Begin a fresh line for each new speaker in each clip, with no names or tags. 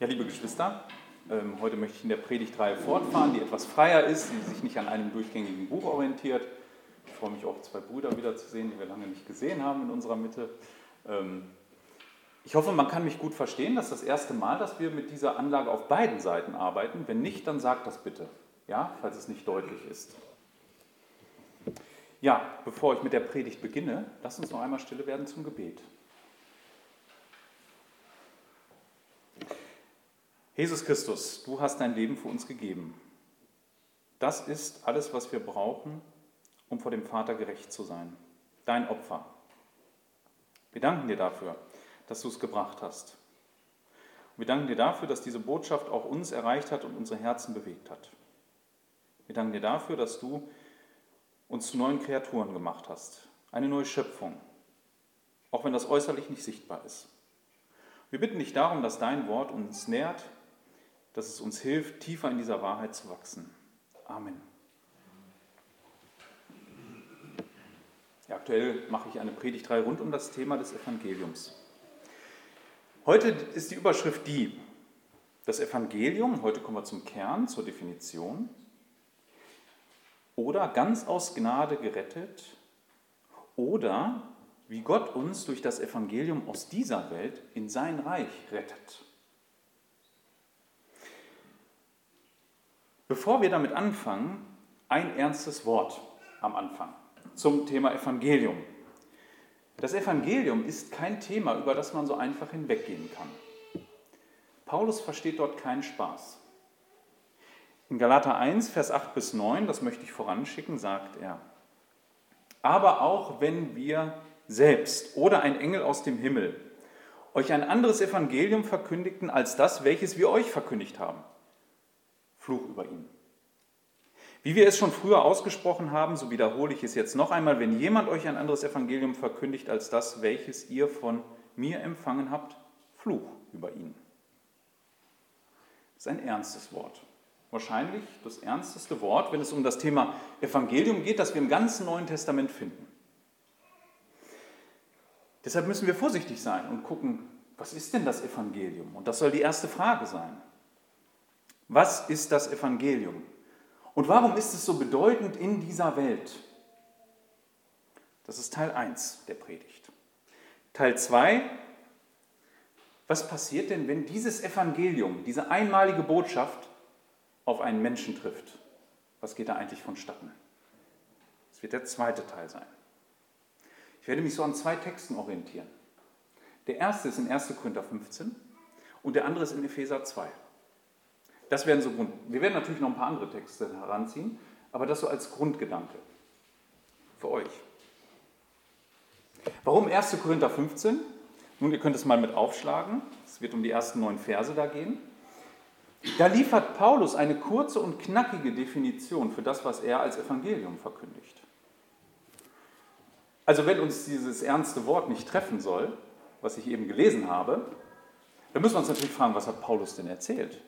Ja, liebe Geschwister, ähm, heute möchte ich in der Predigtreihe fortfahren, die etwas freier ist, die sich nicht an einem durchgängigen Buch orientiert. Ich freue mich auch, zwei Brüder wiederzusehen, die wir lange nicht gesehen haben in unserer Mitte. Ähm, ich hoffe, man kann mich gut verstehen. Das ist das erste Mal, dass wir mit dieser Anlage auf beiden Seiten arbeiten. Wenn nicht, dann sagt das bitte, ja, falls es nicht deutlich ist. Ja, bevor ich mit der Predigt beginne, lasst uns noch einmal stille werden zum Gebet. Jesus Christus, du hast dein Leben für uns gegeben. Das ist alles, was wir brauchen, um vor dem Vater gerecht zu sein. Dein Opfer. Wir danken dir dafür, dass du es gebracht hast. wir danken dir dafür, dass diese Botschaft auch uns erreicht hat und unsere Herzen bewegt hat. Wir danken dir dafür, dass du uns zu neuen Kreaturen gemacht hast, eine neue Schöpfung, auch wenn das äußerlich nicht sichtbar ist. Wir bitten dich darum, dass dein Wort uns nährt dass es uns hilft, tiefer in dieser Wahrheit zu wachsen. Amen. Ja, aktuell mache ich eine Predigtreihe rund um das Thema des Evangeliums. Heute ist die Überschrift die, das Evangelium, heute kommen wir zum Kern, zur Definition, oder ganz aus Gnade gerettet, oder wie Gott uns durch das Evangelium aus dieser Welt in sein Reich rettet. Bevor wir damit anfangen, ein ernstes Wort am Anfang zum Thema Evangelium. Das Evangelium ist kein Thema, über das man so einfach hinweggehen kann. Paulus versteht dort keinen Spaß. In Galater 1, Vers 8 bis 9, das möchte ich voranschicken, sagt er, aber auch wenn wir selbst oder ein Engel aus dem Himmel euch ein anderes Evangelium verkündigten als das, welches wir euch verkündigt haben, Fluch über ihn. Wie wir es schon früher ausgesprochen haben, so wiederhole ich es jetzt noch einmal, wenn jemand euch ein anderes Evangelium verkündigt als das, welches ihr von mir empfangen habt, Fluch über ihn. Das ist ein ernstes Wort. Wahrscheinlich das ernsteste Wort, wenn es um das Thema Evangelium geht, das wir im ganzen Neuen Testament finden. Deshalb müssen wir vorsichtig sein und gucken, was ist denn das Evangelium? Und das soll die erste Frage sein. Was ist das Evangelium? Und warum ist es so bedeutend in dieser Welt? Das ist Teil 1 der Predigt. Teil 2, was passiert denn, wenn dieses Evangelium, diese einmalige Botschaft auf einen Menschen trifft? Was geht da eigentlich vonstatten? Das wird der zweite Teil sein. Ich werde mich so an zwei Texten orientieren. Der erste ist in 1. Korinther 15 und der andere ist in Epheser 2. Das wären so Grund. Wir werden natürlich noch ein paar andere Texte heranziehen, aber das so als Grundgedanke für euch. Warum 1. Korinther 15? Nun, ihr könnt es mal mit aufschlagen. Es wird um die ersten neun Verse da gehen. Da liefert Paulus eine kurze und knackige Definition für das, was er als Evangelium verkündigt. Also wenn uns dieses ernste Wort nicht treffen soll, was ich eben gelesen habe, dann müssen wir uns natürlich fragen, was hat Paulus denn erzählt?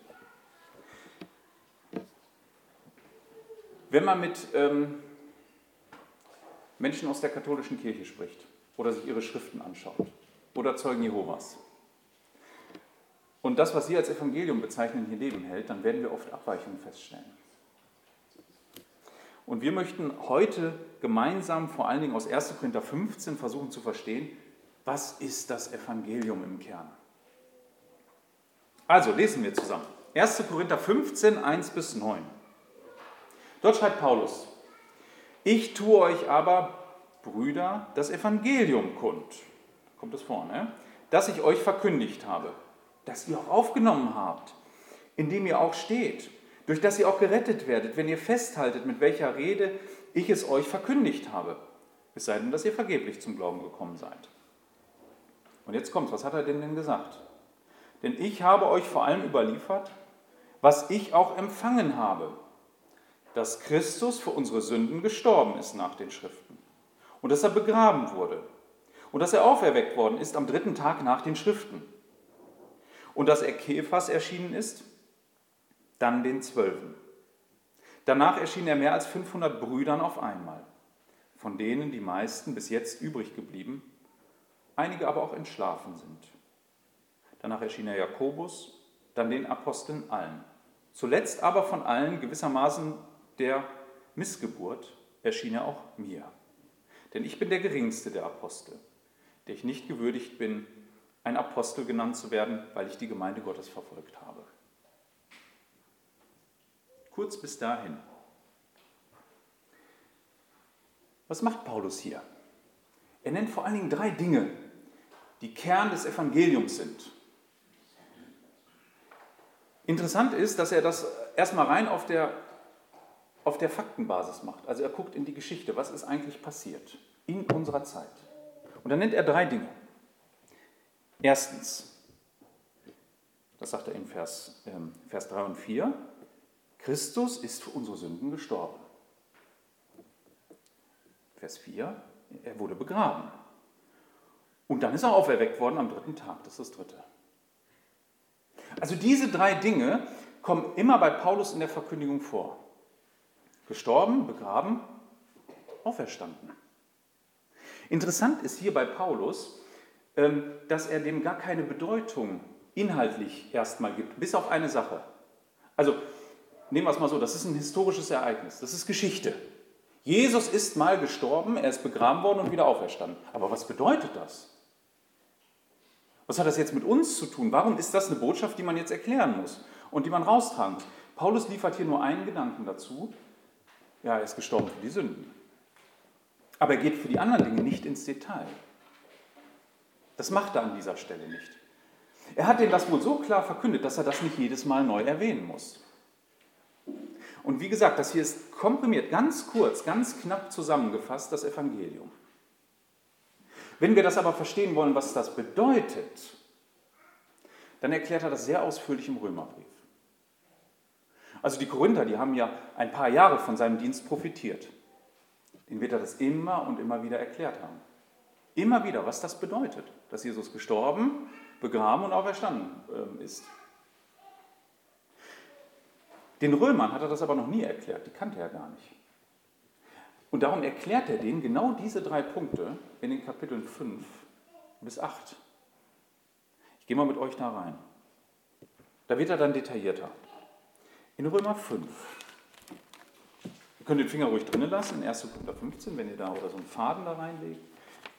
Wenn man mit ähm, Menschen aus der katholischen Kirche spricht oder sich ihre Schriften anschaut oder Zeugen Jehovas und das, was sie als Evangelium bezeichnen, hier Leben hält, dann werden wir oft Abweichungen feststellen. Und wir möchten heute gemeinsam, vor allen Dingen aus 1. Korinther 15, versuchen zu verstehen, was ist das Evangelium im Kern? Also lesen wir zusammen. 1. Korinther 15, 1 bis 9. Dort schreibt Paulus, ich tue euch aber, Brüder, das Evangelium kund, kommt es vor, ne? das ich euch verkündigt habe, das ihr auch aufgenommen habt, in dem ihr auch steht, durch das ihr auch gerettet werdet, wenn ihr festhaltet, mit welcher Rede ich es euch verkündigt habe, es sei denn, dass ihr vergeblich zum Glauben gekommen seid. Und jetzt kommt, was hat er denn denn gesagt? Denn ich habe euch vor allem überliefert, was ich auch empfangen habe, dass Christus für unsere Sünden gestorben ist nach den Schriften und dass er begraben wurde und dass er auferweckt worden ist am dritten Tag nach den Schriften und dass er Kephas erschienen ist, dann den Zwölfen. Danach erschien er mehr als 500 Brüdern auf einmal, von denen die meisten bis jetzt übrig geblieben, einige aber auch entschlafen sind. Danach erschien er Jakobus dann den Aposteln allen. Zuletzt aber von allen gewissermaßen der Missgeburt erschien er auch mir. Denn ich bin der geringste der Apostel, der ich nicht gewürdigt bin, ein Apostel genannt zu werden, weil ich die Gemeinde Gottes verfolgt habe. Kurz bis dahin. Was macht Paulus hier? Er nennt vor allen Dingen drei Dinge, die Kern des Evangeliums sind. Interessant ist, dass er das erstmal rein auf der, auf der Faktenbasis macht. Also er guckt in die Geschichte, was ist eigentlich passiert in unserer Zeit. Und dann nennt er drei Dinge. Erstens, das sagt er in Vers, ähm, Vers 3 und 4, Christus ist für unsere Sünden gestorben. Vers 4, er wurde begraben. Und dann ist er auferweckt worden am dritten Tag, das ist das dritte. Also diese drei Dinge kommen immer bei Paulus in der Verkündigung vor. Gestorben, begraben, auferstanden. Interessant ist hier bei Paulus, ähm, dass er dem gar keine Bedeutung inhaltlich erstmal gibt, bis auf eine Sache. Also nehmen wir es mal so, das ist ein historisches Ereignis, das ist Geschichte. Jesus ist mal gestorben, er ist begraben worden und wieder auferstanden. Aber was bedeutet das? Was hat das jetzt mit uns zu tun? Warum ist das eine Botschaft, die man jetzt erklären muss und die man raustragen muss? Paulus liefert hier nur einen Gedanken dazu. Ja, er ist gestorben für die Sünden. Aber er geht für die anderen Dinge nicht ins Detail. Das macht er an dieser Stelle nicht. Er hat denen das wohl so klar verkündet, dass er das nicht jedes Mal neu erwähnen muss. Und wie gesagt, das hier ist komprimiert, ganz kurz, ganz knapp zusammengefasst, das Evangelium. Wenn wir das aber verstehen wollen, was das bedeutet, dann erklärt er das sehr ausführlich im Römerbrief. Also die Korinther, die haben ja ein paar Jahre von seinem Dienst profitiert. Den wird er das immer und immer wieder erklärt haben. Immer wieder, was das bedeutet, dass Jesus gestorben, begraben und auferstanden ähm, ist. Den Römern hat er das aber noch nie erklärt, die kannte er gar nicht. Und darum erklärt er denen genau diese drei Punkte in den Kapiteln 5 bis 8. Ich gehe mal mit euch da rein. Da wird er dann detaillierter. In Römer 5. Ihr könnt den Finger ruhig drinnen lassen, in 1. Korinther 15, wenn ihr da oder so einen Faden da reinlegt.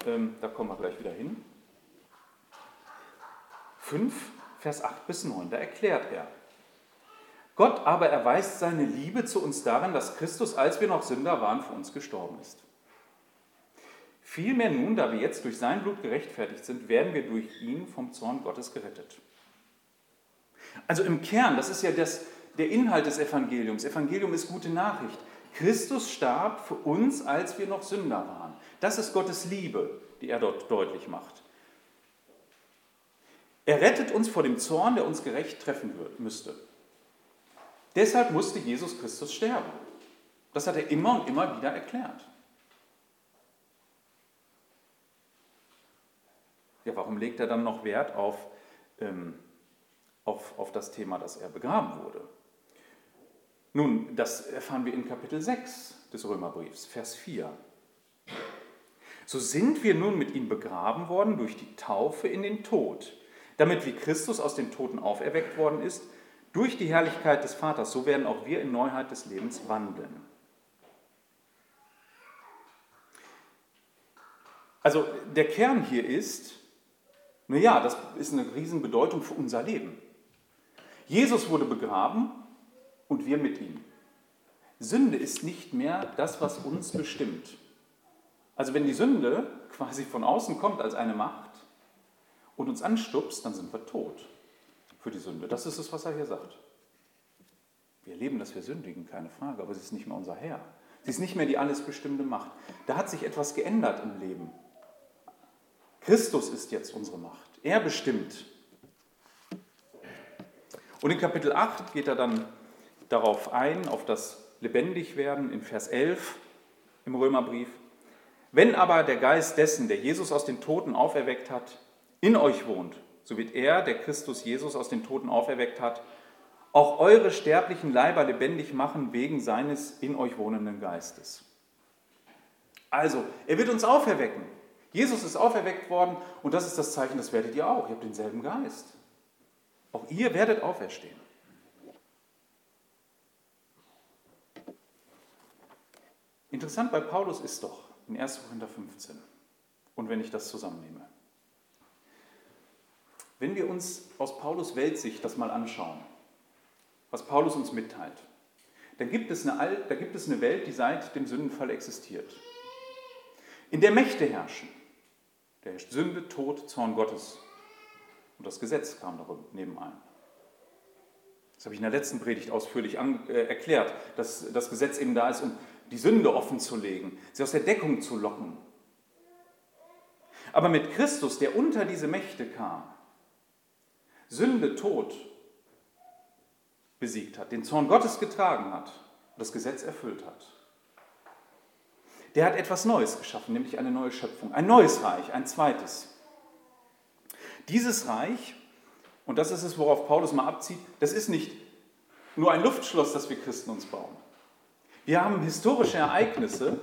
Ähm, da kommen wir gleich wieder hin. 5, Vers 8 bis 9, da erklärt er, Gott aber erweist seine Liebe zu uns darin, dass Christus, als wir noch Sünder waren, für uns gestorben ist. Vielmehr nun, da wir jetzt durch sein Blut gerechtfertigt sind, werden wir durch ihn vom Zorn Gottes gerettet. Also im Kern, das ist ja das, der Inhalt des Evangeliums. Evangelium ist gute Nachricht. Christus starb für uns, als wir noch Sünder waren. Das ist Gottes Liebe, die er dort deutlich macht. Er rettet uns vor dem Zorn, der uns gerecht treffen müsste. Deshalb musste Jesus Christus sterben. Das hat er immer und immer wieder erklärt. Ja, warum legt er dann noch Wert auf, ähm, auf, auf das Thema, dass er begraben wurde? Nun, das erfahren wir in Kapitel 6 des Römerbriefs, Vers 4. So sind wir nun mit ihm begraben worden durch die Taufe in den Tod, damit wie Christus aus den Toten auferweckt worden ist, durch die Herrlichkeit des Vaters, so werden auch wir in Neuheit des Lebens wandeln. Also der Kern hier ist, naja, das ist eine Riesenbedeutung für unser Leben. Jesus wurde begraben und wir mit ihm. Sünde ist nicht mehr das, was uns bestimmt. Also wenn die Sünde quasi von außen kommt als eine Macht und uns anstupst, dann sind wir tot für die Sünde. Das ist es, was er hier sagt. Wir erleben, dass wir sündigen, keine Frage, aber sie ist nicht mehr unser Herr. Sie ist nicht mehr die alles bestimmte Macht. Da hat sich etwas geändert im Leben. Christus ist jetzt unsere Macht. Er bestimmt. Und in Kapitel 8 geht er dann darauf ein, auf das Lebendigwerden in Vers 11 im Römerbrief. Wenn aber der Geist dessen, der Jesus aus den Toten auferweckt hat, in euch wohnt, so wird er, der Christus Jesus aus den Toten auferweckt hat, auch eure sterblichen Leiber lebendig machen wegen seines in euch wohnenden Geistes. Also, er wird uns auferwecken. Jesus ist auferweckt worden und das ist das Zeichen, das werdet ihr auch. Ihr habt denselben Geist. Auch ihr werdet auferstehen. Interessant bei Paulus ist doch in 1. Korinther 15 und wenn ich das zusammennehme. Wenn wir uns aus Paulus Weltsicht das mal anschauen, was Paulus uns mitteilt, dann gibt es eine, da gibt es eine Welt, die seit dem Sündenfall existiert. In der Mächte herrschen. Da herrscht Sünde, Tod, Zorn Gottes. Und das Gesetz kam darüber nebenein. Das habe ich in der letzten Predigt ausführlich an, äh, erklärt, dass das Gesetz eben da ist, um die Sünde offen zu legen, sie aus der Deckung zu locken. Aber mit Christus, der unter diese Mächte kam, Sünde, Tod besiegt hat, den Zorn Gottes getragen hat und das Gesetz erfüllt hat, der hat etwas Neues geschaffen, nämlich eine neue Schöpfung, ein neues Reich, ein zweites. Dieses Reich, und das ist es, worauf Paulus mal abzieht, das ist nicht nur ein Luftschloss, das wir Christen uns bauen. Wir haben historische Ereignisse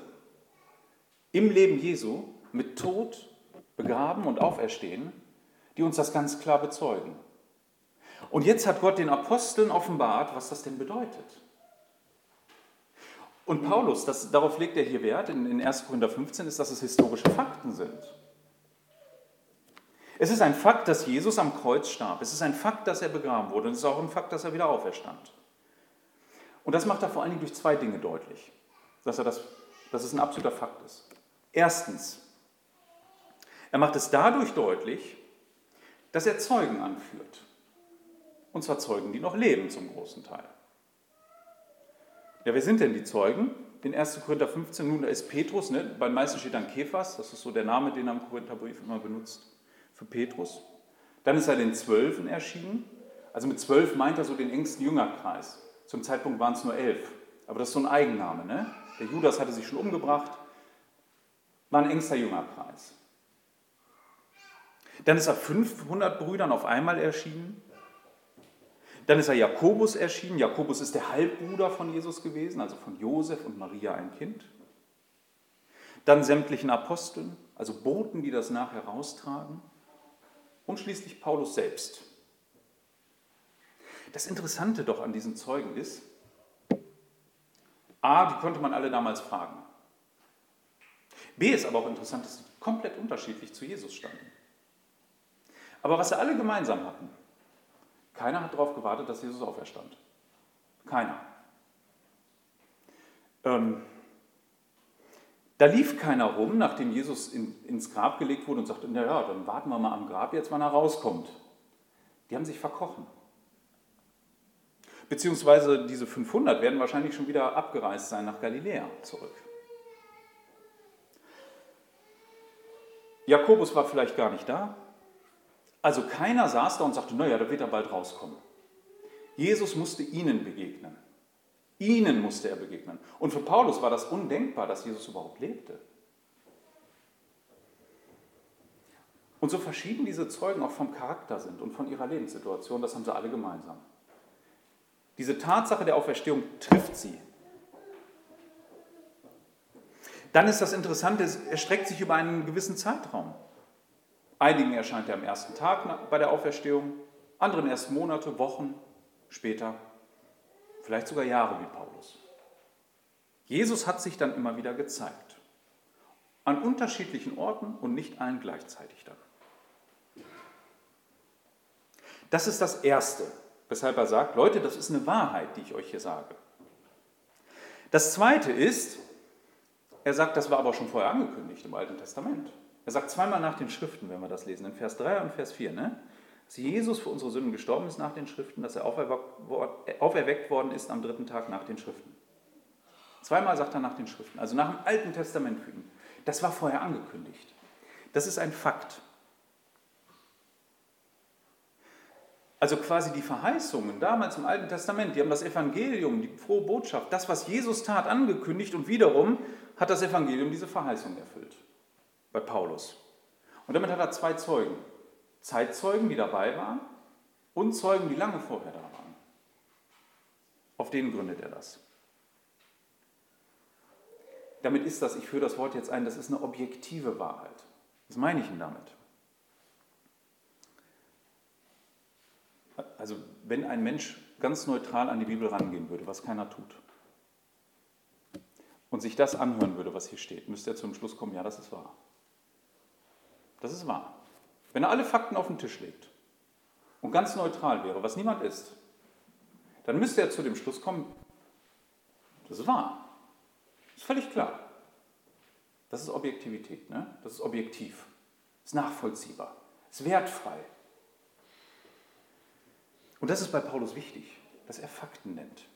im Leben Jesu mit Tod, Begraben und Auferstehen, die uns das ganz klar bezeugen. Und jetzt hat Gott den Aposteln offenbart, was das denn bedeutet. Und Paulus, das, darauf legt er hier Wert in, in 1. Korinther 15, ist, dass es historische Fakten sind. Es ist ein Fakt, dass Jesus am Kreuz starb. Es ist ein Fakt, dass er begraben wurde. Und es ist auch ein Fakt, dass er wieder auferstand. Und das macht er vor allen Dingen durch zwei Dinge deutlich, dass, er das, dass es ein absoluter Fakt ist. Erstens, er macht es dadurch deutlich, dass er Zeugen anführt. Und zwar Zeugen, die noch leben zum großen Teil. Ja, wer sind denn die Zeugen? In 1. Korinther 15, nun, da ist Petrus, ne? bei den meisten steht dann Kephas, das ist so der Name, den er im Korintherbrief immer benutzt für Petrus. Dann ist er den Zwölfen erschienen. Also mit zwölf meint er so den engsten Jüngerkreis. Zum Zeitpunkt waren es nur elf. Aber das ist so ein Eigenname. Ne? Der Judas hatte sich schon umgebracht. War ein engster Jüngerkreis. Dann ist er 500 Brüdern auf einmal erschienen. Dann ist er Jakobus erschienen. Jakobus ist der Halbbruder von Jesus gewesen, also von Josef und Maria ein Kind. Dann sämtlichen Aposteln, also Boten, die das nachher raustragen und schließlich Paulus selbst. Das Interessante doch an diesen Zeugen ist, a, die konnte man alle damals fragen. B ist aber auch interessant, dass sie komplett unterschiedlich zu Jesus standen. Aber was sie alle gemeinsam hatten, keiner hat darauf gewartet, dass Jesus auferstand. Keiner. Ähm, da lief keiner rum, nachdem Jesus in, ins Grab gelegt wurde und sagte, naja, dann warten wir mal am Grab jetzt, wann er rauskommt. Die haben sich verkochen. Beziehungsweise diese 500 werden wahrscheinlich schon wieder abgereist sein nach Galiläa zurück. Jakobus war vielleicht gar nicht da. Also keiner saß da und sagte, naja, da wird er bald rauskommen. Jesus musste ihnen begegnen. Ihnen musste er begegnen. Und für Paulus war das undenkbar, dass Jesus überhaupt lebte. Und so verschieden diese Zeugen auch vom Charakter sind und von ihrer Lebenssituation, das haben sie alle gemeinsam. Diese Tatsache der Auferstehung trifft sie. Dann ist das Interessante, es erstreckt sich über einen gewissen Zeitraum. Einigen erscheint er am ersten Tag bei der Auferstehung, anderen erst Monate, Wochen später vielleicht sogar Jahre wie Paulus. Jesus hat sich dann immer wieder gezeigt. An unterschiedlichen Orten und nicht allen gleichzeitig dann. Das ist das Erste, weshalb er sagt, Leute, das ist eine Wahrheit, die ich euch hier sage. Das Zweite ist, er sagt, das war aber schon vorher angekündigt im Alten Testament. Er sagt zweimal nach den Schriften, wenn wir das lesen, in Vers 3 und Vers 4. Ne? dass Jesus für unsere Sünden gestorben ist nach den Schriften, dass er auferweckt worden ist am dritten Tag nach den Schriften. Zweimal sagt er nach den Schriften, also nach dem Alten Testament für ihn. Das war vorher angekündigt. Das ist ein Fakt. Also quasi die Verheißungen damals im Alten Testament, die haben das Evangelium, die frohe Botschaft, das, was Jesus tat, angekündigt und wiederum hat das Evangelium diese Verheißung erfüllt. Bei Paulus. Und damit hat er zwei Zeugen. Zeitzeugen, die dabei waren, und Zeugen, die lange vorher da waren. Auf denen gründet er das. Damit ist das, ich führe das Wort jetzt ein, das ist eine objektive Wahrheit. Was meine ich denn damit? Also wenn ein Mensch ganz neutral an die Bibel rangehen würde, was keiner tut, und sich das anhören würde, was hier steht, müsste er zum Schluss kommen, ja, das ist wahr. Das ist wahr. Wenn er alle Fakten auf den Tisch legt und ganz neutral wäre, was niemand ist, dann müsste er zu dem Schluss kommen, das ist wahr. Das ist völlig klar. Das ist Objektivität, ne? das ist objektiv, das ist nachvollziehbar, das ist wertfrei. Und das ist bei Paulus wichtig, dass er Fakten nennt.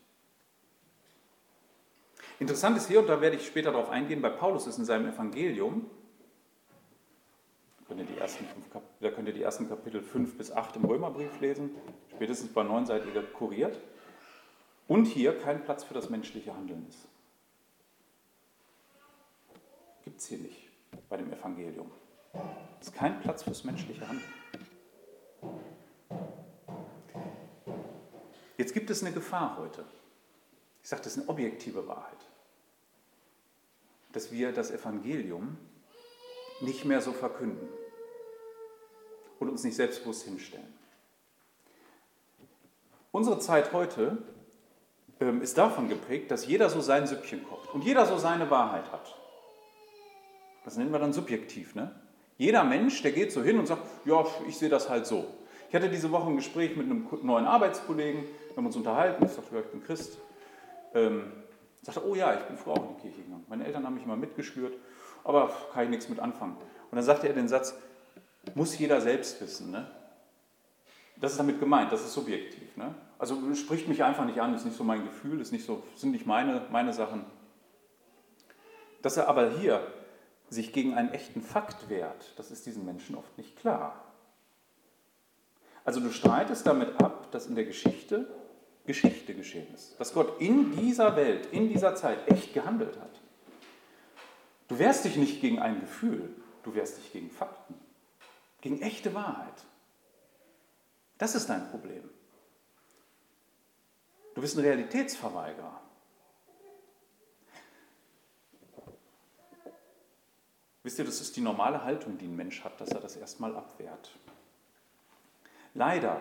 Interessant ist hier, und da werde ich später darauf eingehen, bei Paulus ist in seinem Evangelium, könnt ihr die ersten, da könnt ihr die ersten Kapitel 5 bis 8 im Römerbrief lesen, spätestens bei 9 seid ihr kuriert, und hier kein Platz für das menschliche Handeln ist. Gibt es hier nicht bei dem Evangelium. Es ist kein Platz fürs menschliche Handeln. Jetzt gibt es eine Gefahr heute. Ich sage, das ist eine objektive Wahrheit. Dass wir das Evangelium nicht mehr so verkünden und uns nicht selbstbewusst hinstellen. Unsere Zeit heute ähm, ist davon geprägt, dass jeder so sein Süppchen kocht und jeder so seine Wahrheit hat. Das nennen wir dann subjektiv. Ne? Jeder Mensch, der geht so hin und sagt, ja, ich sehe das halt so. Ich hatte diese Woche ein Gespräch mit einem neuen Arbeitskollegen, wir haben uns unterhalten, ich sagte, ich bin Christ. Ähm, sagte, oh ja, ich bin früher auch in die Kirche gegangen. Meine Eltern haben mich immer mitgeschürt, aber kann ich nichts mit anfangen. Und dann sagte er den Satz, muss jeder selbst wissen. Ne? Das ist damit gemeint, das ist subjektiv. Ne? Also spricht mich einfach nicht an, ist nicht so mein Gefühl, ist nicht so, sind nicht meine, meine Sachen. Dass er aber hier sich gegen einen echten Fakt wehrt, das ist diesen Menschen oft nicht klar. Also du streitest damit ab, dass in der Geschichte Geschichte geschehen ist. Dass Gott in dieser Welt, in dieser Zeit echt gehandelt hat. Du wehrst dich nicht gegen ein Gefühl, du wehrst dich gegen Fakten, gegen echte Wahrheit. Das ist dein Problem. Du bist ein Realitätsverweigerer. Wisst ihr, das ist die normale Haltung, die ein Mensch hat, dass er das erstmal abwehrt. Leider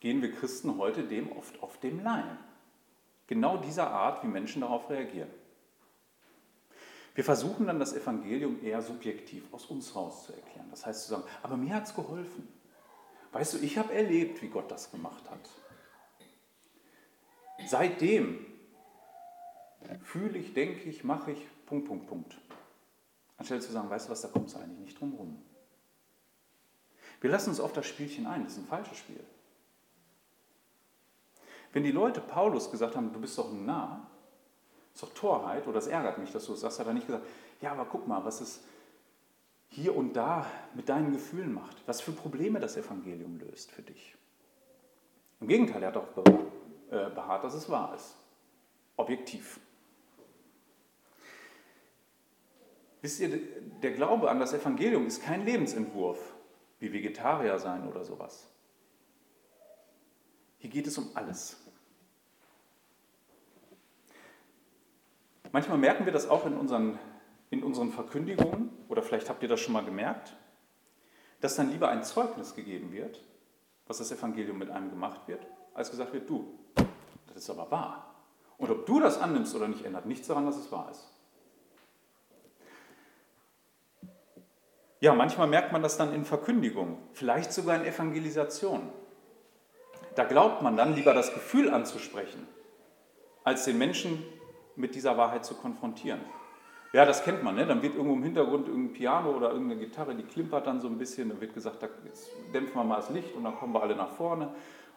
gehen wir Christen heute dem oft auf dem Leim. Genau dieser Art, wie Menschen darauf reagieren. Wir versuchen dann das Evangelium eher subjektiv aus uns raus zu erklären. Das heißt zu sagen, aber mir hat es geholfen. Weißt du, ich habe erlebt, wie Gott das gemacht hat. Seitdem fühle ich, denke ich, mache ich, Punkt, Punkt, Punkt. Anstelle zu sagen, weißt du was, da kommt es eigentlich nicht drum rum. Wir lassen uns auf das Spielchen ein, das ist ein falsches Spiel. Wenn die Leute Paulus gesagt haben, du bist doch ein Narr, ist doch Torheit, oder es ärgert mich, dass du es sagst, hat er nicht gesagt, ja, aber guck mal, was es hier und da mit deinen Gefühlen macht, was für Probleme das Evangelium löst für dich. Im Gegenteil, er hat auch äh, beharrt, dass es wahr ist. Objektiv. Wisst ihr, der Glaube an das Evangelium ist kein Lebensentwurf, wie Vegetarier sein oder sowas. Hier geht es um alles. Manchmal merken wir das auch in unseren, in unseren Verkündigungen, oder vielleicht habt ihr das schon mal gemerkt, dass dann lieber ein Zeugnis gegeben wird, was das Evangelium mit einem gemacht wird, als gesagt wird, du, das ist aber wahr. Und ob du das annimmst oder nicht, ändert nichts daran, dass es wahr ist. Ja, manchmal merkt man das dann in Verkündigung, vielleicht sogar in Evangelisation. Da glaubt man dann lieber das Gefühl anzusprechen, als den Menschen mit dieser Wahrheit zu konfrontieren. Ja, das kennt man, ne? dann wird irgendwo im Hintergrund irgendein Piano oder irgendeine Gitarre, die klimpert dann so ein bisschen, dann wird gesagt, da, dämpfen wir mal das Licht und dann kommen wir alle nach vorne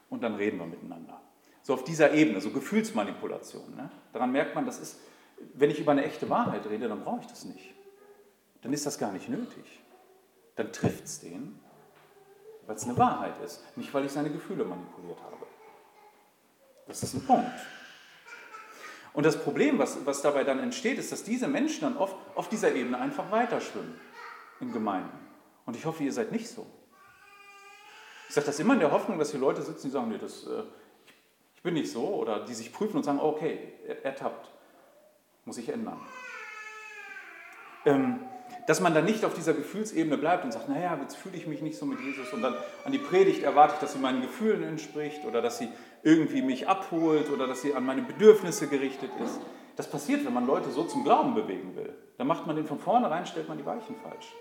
und dann reden wir miteinander. So auf dieser Ebene, so Gefühlsmanipulation. Ne? Daran merkt man, das ist, wenn ich über eine echte Wahrheit rede, dann brauche ich das nicht. Dann ist das gar nicht nötig. Dann trifft es den weil es eine Wahrheit ist, nicht weil ich seine Gefühle manipuliert habe. Das ist ein Punkt. Und das Problem, was, was dabei dann entsteht, ist, dass diese Menschen dann oft auf dieser Ebene einfach weiterschwimmen in Gemeinden. Und ich hoffe, ihr seid nicht so. Ich sage das immer in der Hoffnung, dass hier Leute sitzen, die sagen, nee, das, äh, ich bin nicht so, oder die sich prüfen und sagen, okay, ertappt, muss ich ändern. Ähm, Dass man dann nicht auf dieser Gefühlsebene bleibt und sagt, naja, jetzt fühle ich mich nicht so mit Jesus und dann an die Predigt erwarte ich, dass sie meinen Gefühlen entspricht oder dass sie irgendwie mich abholt oder dass sie an meine Bedürfnisse gerichtet ist. Das passiert, wenn man Leute so zum Glauben bewegen will. Dann macht man den von vornherein, stellt man die Weichen falsch.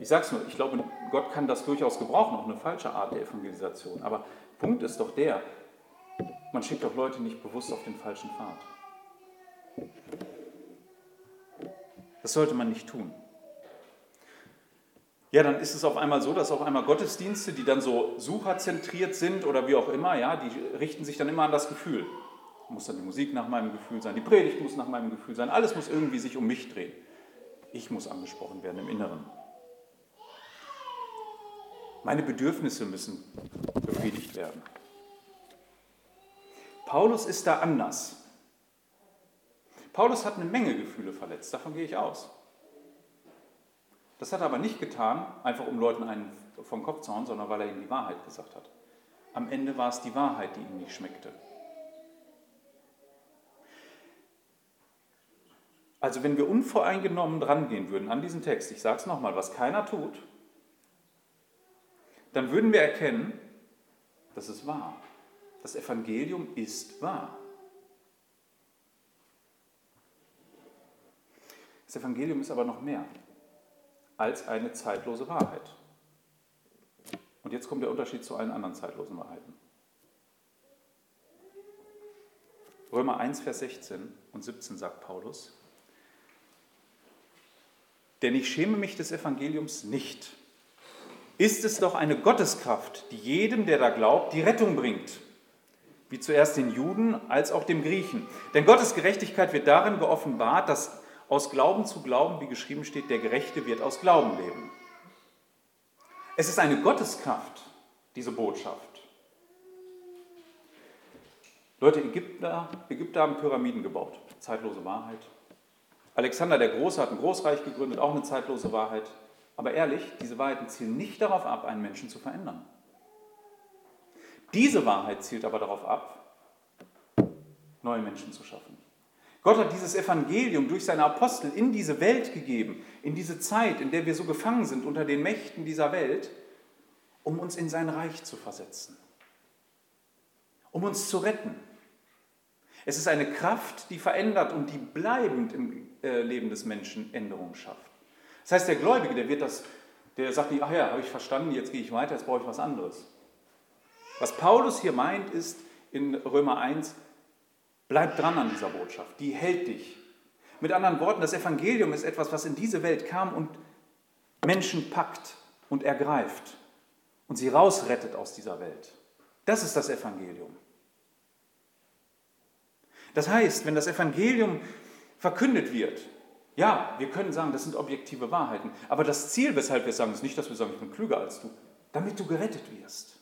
Ich sage es nur, ich glaube, Gott kann das durchaus gebrauchen, auch eine falsche Art der Evangelisation. Aber Punkt ist doch der, man schickt doch Leute nicht bewusst auf den falschen Pfad. Das sollte man nicht tun. Ja, dann ist es auf einmal so, dass auf einmal Gottesdienste, die dann so sucherzentriert sind oder wie auch immer, ja, die richten sich dann immer an das Gefühl. Muss dann die Musik nach meinem Gefühl sein, die Predigt muss nach meinem Gefühl sein, alles muss irgendwie sich um mich drehen. Ich muss angesprochen werden im Inneren. Meine Bedürfnisse müssen befriedigt werden. Paulus ist da anders. Paulus hat eine Menge Gefühle verletzt, davon gehe ich aus. Das hat er aber nicht getan, einfach um Leuten einen vom Kopf zu hauen, sondern weil er ihnen die Wahrheit gesagt hat. Am Ende war es die Wahrheit, die ihm nicht schmeckte. Also wenn wir unvoreingenommen drangehen würden an diesen Text, ich sage es nochmal, was keiner tut, dann würden wir erkennen, das ist wahr. Das Evangelium ist wahr. Das Evangelium ist aber noch mehr als eine zeitlose Wahrheit. Und jetzt kommt der Unterschied zu allen anderen zeitlosen Wahrheiten. Römer 1, Vers 16 und 17 sagt Paulus, denn ich schäme mich des Evangeliums nicht. Ist es doch eine Gotteskraft, die jedem, der da glaubt, die Rettung bringt, wie zuerst den Juden als auch dem Griechen. Denn Gottes Gerechtigkeit wird darin geoffenbart, dass aus Glauben zu Glauben, wie geschrieben steht, der Gerechte wird aus Glauben leben. Es ist eine Gotteskraft, diese Botschaft. Leute, Ägypter, Ägypter haben Pyramiden gebaut, zeitlose Wahrheit. Alexander der Große hat ein Großreich gegründet, auch eine zeitlose Wahrheit. Aber ehrlich, diese Wahrheiten zielen nicht darauf ab, einen Menschen zu verändern. Diese Wahrheit zielt aber darauf ab, neue Menschen zu schaffen. Gott hat dieses Evangelium durch seine Apostel in diese Welt gegeben, in diese Zeit, in der wir so gefangen sind unter den Mächten dieser Welt, um uns in sein Reich zu versetzen, um uns zu retten. Es ist eine Kraft, die verändert und die bleibend im äh, Leben des Menschen Änderungen schafft. Das heißt, der Gläubige, der wird das, der sagt nicht, ach ja, habe ich verstanden, jetzt gehe ich weiter, jetzt brauche ich was anderes. Was Paulus hier meint, ist in Römer 1, Bleib dran an dieser Botschaft, die hält dich. Mit anderen Worten, das Evangelium ist etwas, was in diese Welt kam und Menschen packt und ergreift und sie rausrettet aus dieser Welt. Das ist das Evangelium. Das heißt, wenn das Evangelium verkündet wird, ja, wir können sagen, das sind objektive Wahrheiten, aber das Ziel, weshalb wir sagen, ist nicht, dass wir sagen, ich bin klüger als du, damit du gerettet wirst.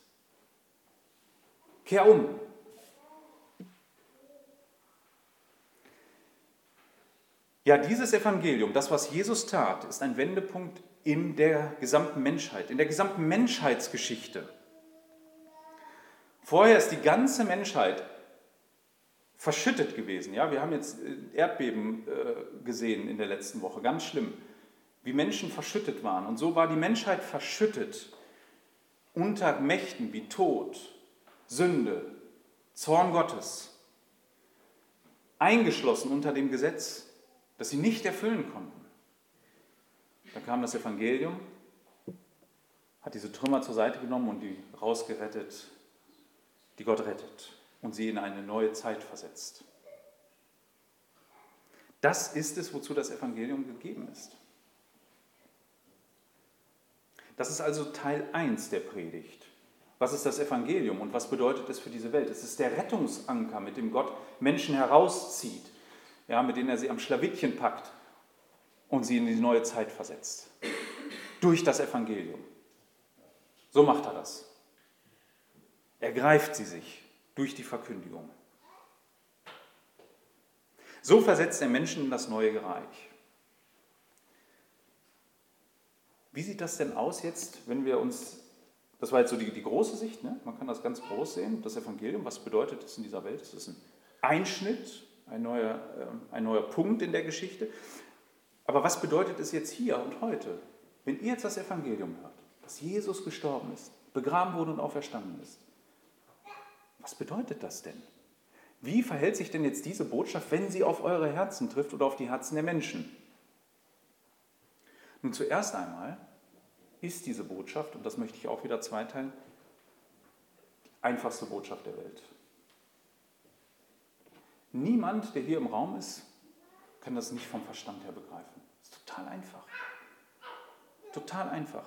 Kehr um, Ja, dieses Evangelium, das, was Jesus tat, ist ein Wendepunkt in der gesamten Menschheit, in der gesamten Menschheitsgeschichte. Vorher ist die ganze Menschheit verschüttet gewesen. Ja, wir haben jetzt äh, Erdbeben äh, gesehen in der letzten Woche, ganz schlimm, wie Menschen verschüttet waren. Und so war die Menschheit verschüttet unter Mächten wie Tod, Sünde, Zorn Gottes, eingeschlossen unter dem Gesetz das sie nicht erfüllen konnten. Da kam das Evangelium, hat diese Trümmer zur Seite genommen und die rausgerettet, die Gott rettet und sie in eine neue Zeit versetzt. Das ist es, wozu das Evangelium gegeben ist. Das ist also Teil 1 der Predigt. Was ist das Evangelium und was bedeutet es für diese Welt? Es ist der Rettungsanker, mit dem Gott Menschen herauszieht ja, mit denen er sie am Schlawittchen packt und sie in die neue Zeit versetzt. Durch das Evangelium. So macht er das. Er greift sie sich durch die Verkündigung. So versetzt er Menschen in das neue Reich. Wie sieht das denn aus jetzt, wenn wir uns, das war jetzt so die, die große Sicht, ne? man kann das ganz groß sehen, das Evangelium, was bedeutet es in dieser Welt? Es ist ein Einschnitt ein neuer, ähm, ein neuer Punkt in der Geschichte. Aber was bedeutet es jetzt hier und heute, wenn ihr jetzt das Evangelium hört, dass Jesus gestorben ist, begraben wurde und auferstanden ist? Was bedeutet das denn? Wie verhält sich denn jetzt diese Botschaft, wenn sie auf eure Herzen trifft oder auf die Herzen der Menschen? Nun zuerst einmal ist diese Botschaft, und das möchte ich auch wieder zweiteilen, die einfachste Botschaft der Welt. Niemand, der hier im Raum ist, kann das nicht vom Verstand her begreifen. Das ist total einfach. Total einfach.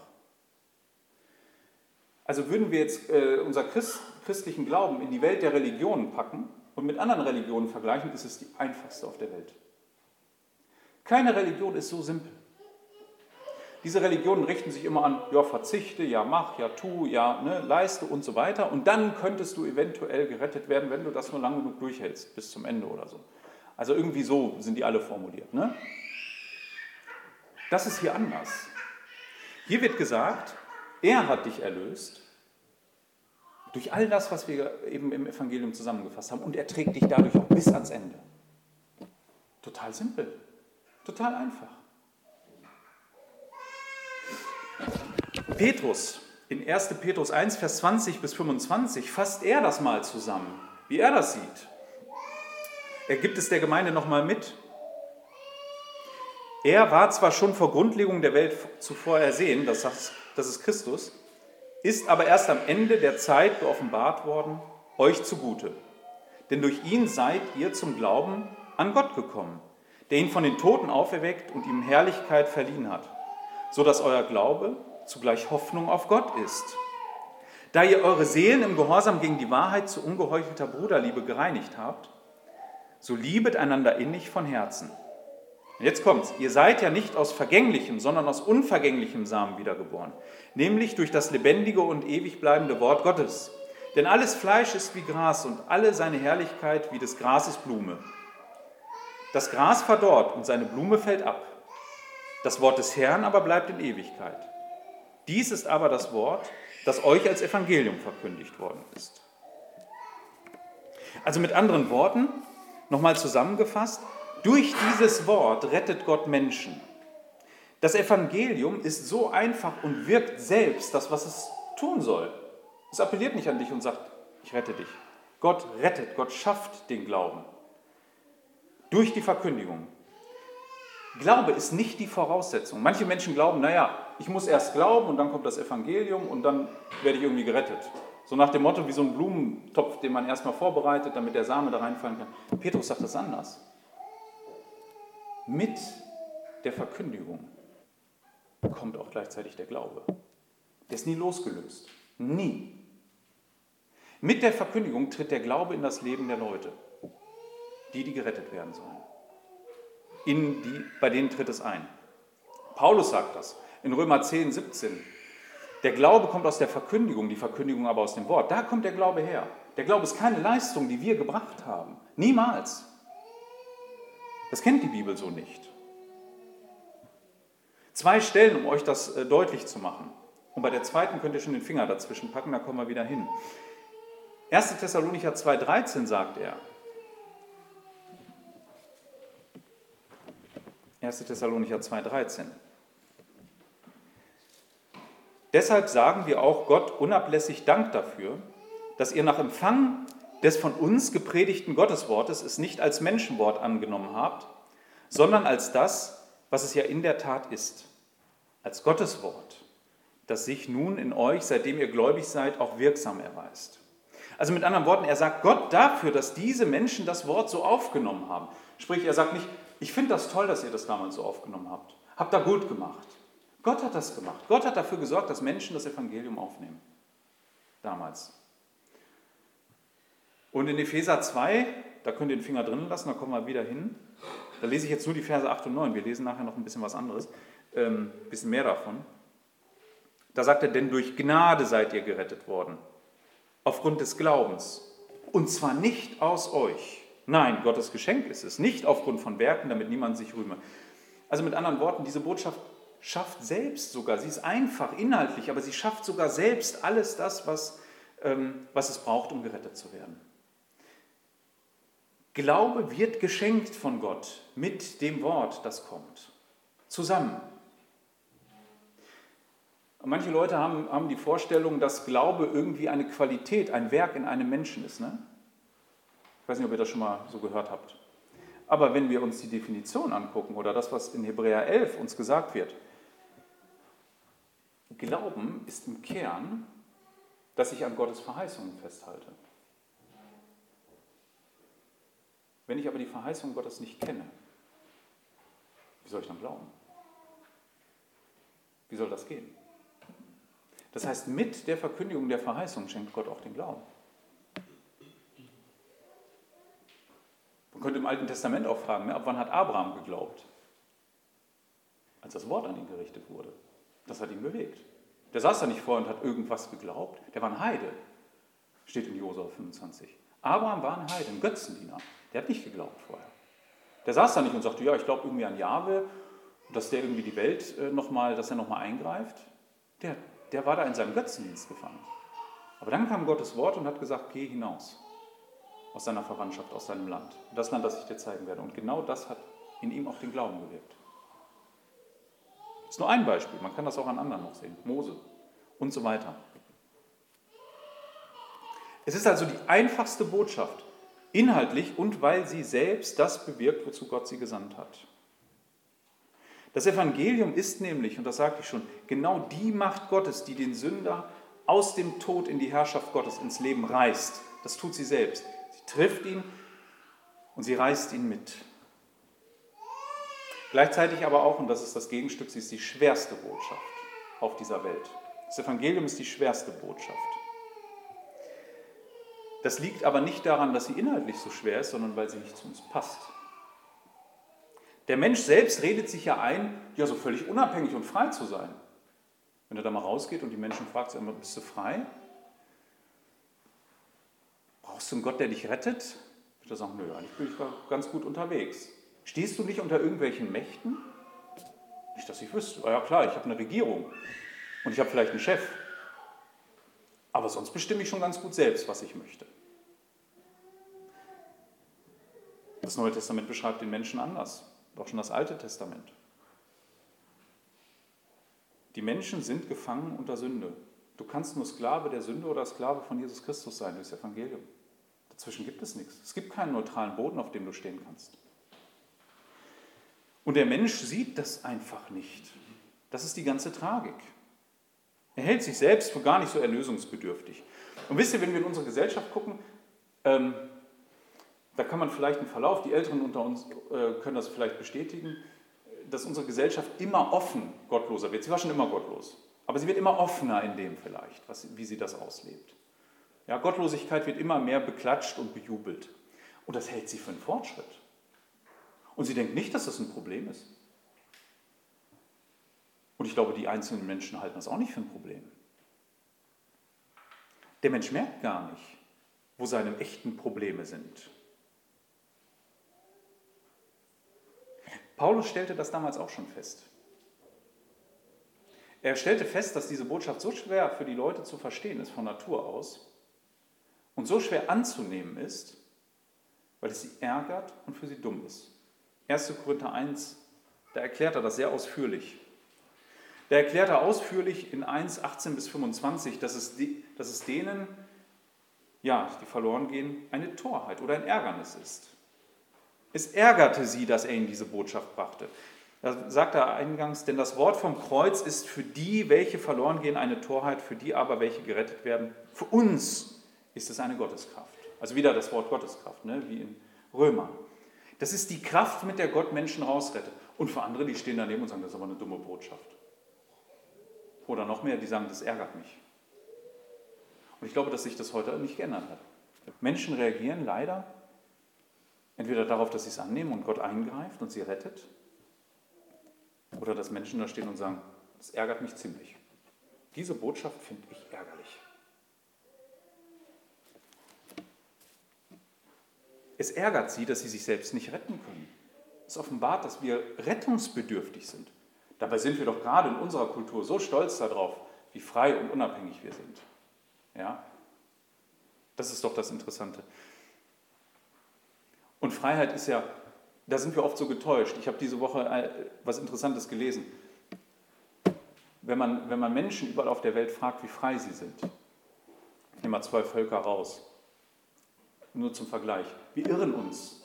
Also würden wir jetzt äh, unser Christ, christlichen Glauben in die Welt der Religionen packen und mit anderen Religionen vergleichen, ist es die einfachste auf der Welt. Keine Religion ist so simpel. Diese Religionen richten sich immer an, ja, verzichte, ja, mach, ja, tu, ja, ne, leiste und so weiter. Und dann könntest du eventuell gerettet werden, wenn du das nur lang genug durchhältst, bis zum Ende oder so. Also irgendwie so sind die alle formuliert. Ne? Das ist hier anders. Hier wird gesagt, er hat dich erlöst durch all das, was wir eben im Evangelium zusammengefasst haben. Und er trägt dich dadurch auch bis ans Ende. Total simpel. Total einfach. Petrus in 1. Petrus 1, Vers 20 bis 25 fasst er das mal zusammen, wie er das sieht. Er gibt es der Gemeinde nochmal mit. Er war zwar schon vor Grundlegung der Welt zuvor ersehen, das, das ist Christus, ist aber erst am Ende der Zeit geoffenbart worden, euch zugute. Denn durch ihn seid ihr zum Glauben an Gott gekommen, der ihn von den Toten auferweckt und ihm Herrlichkeit verliehen hat, so dass euer Glaube zugleich Hoffnung auf Gott ist. Da ihr eure Seelen im Gehorsam gegen die Wahrheit zu ungeheuchelter Bruderliebe gereinigt habt, so liebet einander innig von Herzen. Und jetzt kommt's. Ihr seid ja nicht aus vergänglichem, sondern aus unvergänglichem Samen wiedergeboren, nämlich durch das lebendige und ewig bleibende Wort Gottes. Denn alles Fleisch ist wie Gras und alle seine Herrlichkeit wie des Grases Blume. Das Gras verdorrt und seine Blume fällt ab. Das Wort des Herrn aber bleibt in Ewigkeit. Dies ist aber das Wort, das euch als Evangelium verkündigt worden ist. Also mit anderen Worten, nochmal zusammengefasst, durch dieses Wort rettet Gott Menschen. Das Evangelium ist so einfach und wirkt selbst das, was es tun soll. Es appelliert nicht an dich und sagt, ich rette dich. Gott rettet, Gott schafft den Glauben. Durch die Verkündigung. Glaube ist nicht die Voraussetzung. Manche Menschen glauben, naja, ich muss erst glauben und dann kommt das Evangelium und dann werde ich irgendwie gerettet. So nach dem Motto wie so ein Blumentopf, den man erstmal vorbereitet, damit der Same da reinfallen kann. Petrus sagt das anders. Mit der Verkündigung kommt auch gleichzeitig der Glaube. Der ist nie losgelöst. Nie. Mit der Verkündigung tritt der Glaube in das Leben der Leute, die, die gerettet werden sollen in die, bei denen tritt es ein. Paulus sagt das in Römer 10, 17. Der Glaube kommt aus der Verkündigung, die Verkündigung aber aus dem Wort. Da kommt der Glaube her. Der Glaube ist keine Leistung, die wir gebracht haben. Niemals. Das kennt die Bibel so nicht. Zwei Stellen, um euch das äh, deutlich zu machen. Und bei der zweiten könnt ihr schon den Finger dazwischen packen, da kommen wir wieder hin. 1. Thessalonicher 2,13 sagt er, 1. Thessalonicher 2,13. Deshalb sagen wir auch Gott unablässig Dank dafür, dass ihr nach Empfang des von uns gepredigten Gotteswortes es nicht als Menschenwort angenommen habt, sondern als das, was es ja in der Tat ist, als Gotteswort, das sich nun in euch, seitdem ihr gläubig seid, auch wirksam erweist. Also mit anderen Worten, er sagt Gott dafür, dass diese Menschen das Wort so aufgenommen haben. Sprich, er sagt nicht, ich finde das toll, dass ihr das damals so aufgenommen habt. Habt da gut gemacht. Gott hat das gemacht. Gott hat dafür gesorgt, dass Menschen das Evangelium aufnehmen. Damals. Und in Epheser 2, da könnt ihr den Finger drinnen lassen, da kommen wir wieder hin. Da lese ich jetzt nur die Verse 8 und 9. Wir lesen nachher noch ein bisschen was anderes, ähm, ein bisschen mehr davon. Da sagt er, denn durch Gnade seid ihr gerettet worden, aufgrund des Glaubens. Und zwar nicht aus euch. Nein, Gottes Geschenk ist es, nicht aufgrund von Werken, damit niemand sich rühme. Also mit anderen Worten, diese Botschaft schafft selbst sogar, sie ist einfach inhaltlich, aber sie schafft sogar selbst alles das, was, ähm, was es braucht, um gerettet zu werden. Glaube wird geschenkt von Gott mit dem Wort, das kommt. zusammen. Manche Leute haben, haben die Vorstellung, dass Glaube irgendwie eine Qualität, ein Werk in einem Menschen ist. Ne? Ich weiß nicht, ob ihr das schon mal so gehört habt. Aber wenn wir uns die Definition angucken oder das, was in Hebräer 11 uns gesagt wird, Glauben ist im Kern, dass ich an Gottes Verheißungen festhalte. Wenn ich aber die Verheißung Gottes nicht kenne, wie soll ich dann glauben? Wie soll das gehen? Das heißt, mit der Verkündigung der Verheißung schenkt Gott auch den Glauben. Man könnte im Alten Testament auch fragen, ne, ab wann hat Abraham geglaubt? Als das Wort an ihn gerichtet wurde. Das hat ihn bewegt. Der saß da nicht vor und hat irgendwas geglaubt. Der war ein Heide. Steht in Josua 25. Abraham war ein Heide, ein Götzendiener. Der hat nicht geglaubt vorher. Der saß da nicht und sagte, ja, ich glaube irgendwie an Jahwe, dass der irgendwie die Welt äh, nochmal, dass er nochmal eingreift. Der, der war da in seinem Götzendienst gefangen. Aber dann kam Gottes Wort und hat gesagt, geh hinaus aus seiner Verwandtschaft, aus seinem Land. Das Land, das ich dir zeigen werde. Und genau das hat in ihm auch den Glauben gewirkt. Das ist nur ein Beispiel, man kann das auch an anderen noch sehen. Mose und so weiter. Es ist also die einfachste Botschaft, inhaltlich und weil sie selbst das bewirkt, wozu Gott sie gesandt hat. Das Evangelium ist nämlich, und das sagte ich schon, genau die Macht Gottes, die den Sünder aus dem Tod in die Herrschaft Gottes, ins Leben reißt. Das tut sie selbst. Trifft ihn und sie reißt ihn mit. Gleichzeitig aber auch, und das ist das Gegenstück, sie ist die schwerste Botschaft auf dieser Welt. Das Evangelium ist die schwerste Botschaft. Das liegt aber nicht daran, dass sie inhaltlich so schwer ist, sondern weil sie nicht zu uns passt. Der Mensch selbst redet sich ja ein, ja, so völlig unabhängig und frei zu sein. Wenn er da mal rausgeht und die Menschen fragt, immer, bist du frei? Brauchst du einen Gott, der dich rettet? Wird er sagen, nö, eigentlich bin ich ganz gut unterwegs. Stehst du nicht unter irgendwelchen Mächten? Nicht, dass ich wüsste. Ja klar, ich habe eine Regierung und ich habe vielleicht einen Chef. Aber sonst bestimme ich schon ganz gut selbst, was ich möchte. Das Neue Testament beschreibt den Menschen anders, auch schon das Alte Testament. Die Menschen sind gefangen unter Sünde. Du kannst nur Sklave der Sünde oder Sklave von Jesus Christus sein, das Evangelium. Dazwischen gibt es nichts. Es gibt keinen neutralen Boden, auf dem du stehen kannst. Und der Mensch sieht das einfach nicht. Das ist die ganze Tragik. Er hält sich selbst für gar nicht so erlösungsbedürftig. Und wisst ihr, wenn wir in unsere Gesellschaft gucken, ähm, da kann man vielleicht einen Verlauf, die Älteren unter uns äh, können das vielleicht bestätigen, dass unsere Gesellschaft immer offen gottloser wird. Sie war schon immer gottlos, aber sie wird immer offener in dem vielleicht, was, wie sie das auslebt. Ja, Gottlosigkeit wird immer mehr beklatscht und bejubelt. Und das hält sie für einen Fortschritt. Und sie denkt nicht, dass das ein Problem ist. Und ich glaube, die einzelnen Menschen halten das auch nicht für ein Problem. Der Mensch merkt gar nicht, wo seine echten Probleme sind. Paulus stellte das damals auch schon fest. Er stellte fest, dass diese Botschaft so schwer für die Leute zu verstehen ist von Natur aus und so schwer anzunehmen ist, weil es sie ärgert und für sie dumm ist. 1. Korinther 1, da erklärt er das sehr ausführlich. Da erklärt er ausführlich in 1, 18 bis 25, dass es, dass es denen, ja, die verloren gehen, eine Torheit oder ein Ärgernis ist. Es ärgerte sie, dass er ihnen diese Botschaft brachte. Da sagt er eingangs, denn das Wort vom Kreuz ist für die, welche verloren gehen, eine Torheit, für die aber, welche gerettet werden, für uns ist es eine Gotteskraft. Also wieder das Wort Gotteskraft, ne? wie in Römer. Das ist die Kraft, mit der Gott Menschen rausrettet. Und für andere, die stehen daneben und sagen, das ist aber eine dumme Botschaft. Oder noch mehr, die sagen, das ärgert mich. Und ich glaube, dass sich das heute nicht geändert hat. Menschen reagieren leider entweder darauf, dass sie es annehmen und Gott eingreift und sie rettet, oder dass Menschen da stehen und sagen, das ärgert mich ziemlich. Diese Botschaft finde ich ärgerlich. Es ärgert sie, dass sie sich selbst nicht retten können. Es offenbart, dass wir rettungsbedürftig sind. Dabei sind wir doch gerade in unserer Kultur so stolz darauf, wie frei und unabhängig wir sind. Ja? Das ist doch das Interessante. Und Freiheit ist ja da sind wir oft so getäuscht. Ich habe diese Woche äh, was Interessantes gelesen. Wenn man, wenn man Menschen überall auf der Welt fragt, wie frei sie sind, ich nehme mal zwei Völker raus, nur zum Vergleich. Wir irren uns,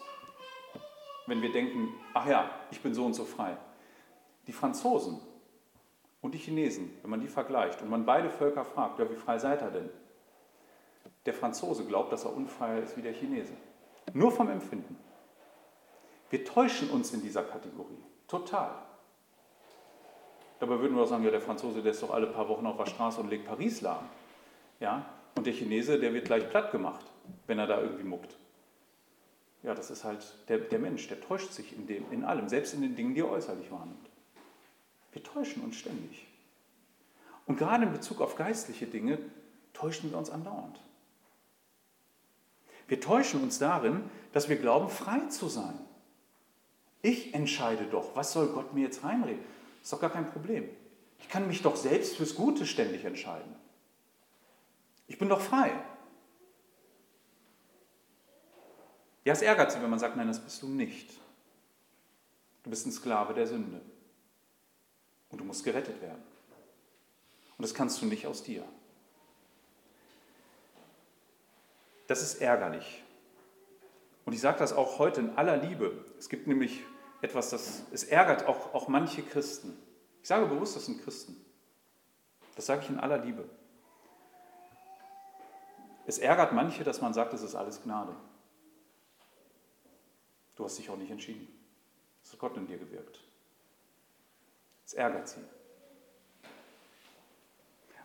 wenn wir denken, ach ja, ich bin so und so frei. Die Franzosen und die Chinesen, wenn man die vergleicht und man beide Völker fragt, ja, wie frei seid ihr denn? Der Franzose glaubt, dass er unfreier ist wie der Chinese. Nur vom Empfinden. Wir täuschen uns in dieser Kategorie. Total. Dabei würden wir auch sagen, ja, der Franzose, der ist doch alle paar Wochen auf der Straße und legt Paris lahm. Ja? Und der Chinese, der wird gleich platt gemacht, wenn er da irgendwie muckt. Ja, das ist halt der, der Mensch, der täuscht sich in, dem, in allem, selbst in den Dingen, die er äußerlich wahrnimmt. Wir täuschen uns ständig. Und gerade in Bezug auf geistliche Dinge täuschen wir uns andauernd. Wir täuschen uns darin, dass wir glauben, frei zu sein. Ich entscheide doch, was soll Gott mir jetzt reinreden? Das ist doch gar kein Problem. Ich kann mich doch selbst fürs Gute ständig entscheiden. Ich bin doch frei. Ja, es ärgert sie, wenn man sagt, nein, das bist du nicht. Du bist ein Sklave der Sünde. Und du musst gerettet werden. Und das kannst du nicht aus dir. Das ist ärgerlich. Und ich sage das auch heute in aller Liebe. Es gibt nämlich etwas, das es ärgert auch, auch manche Christen. Ich sage bewusst, das sind Christen. Das sage ich in aller Liebe. Es ärgert manche, dass man sagt, es ist alles Gnade. Du hast dich auch nicht entschieden. Es hat Gott in dir gewirkt. Es ärgert sie.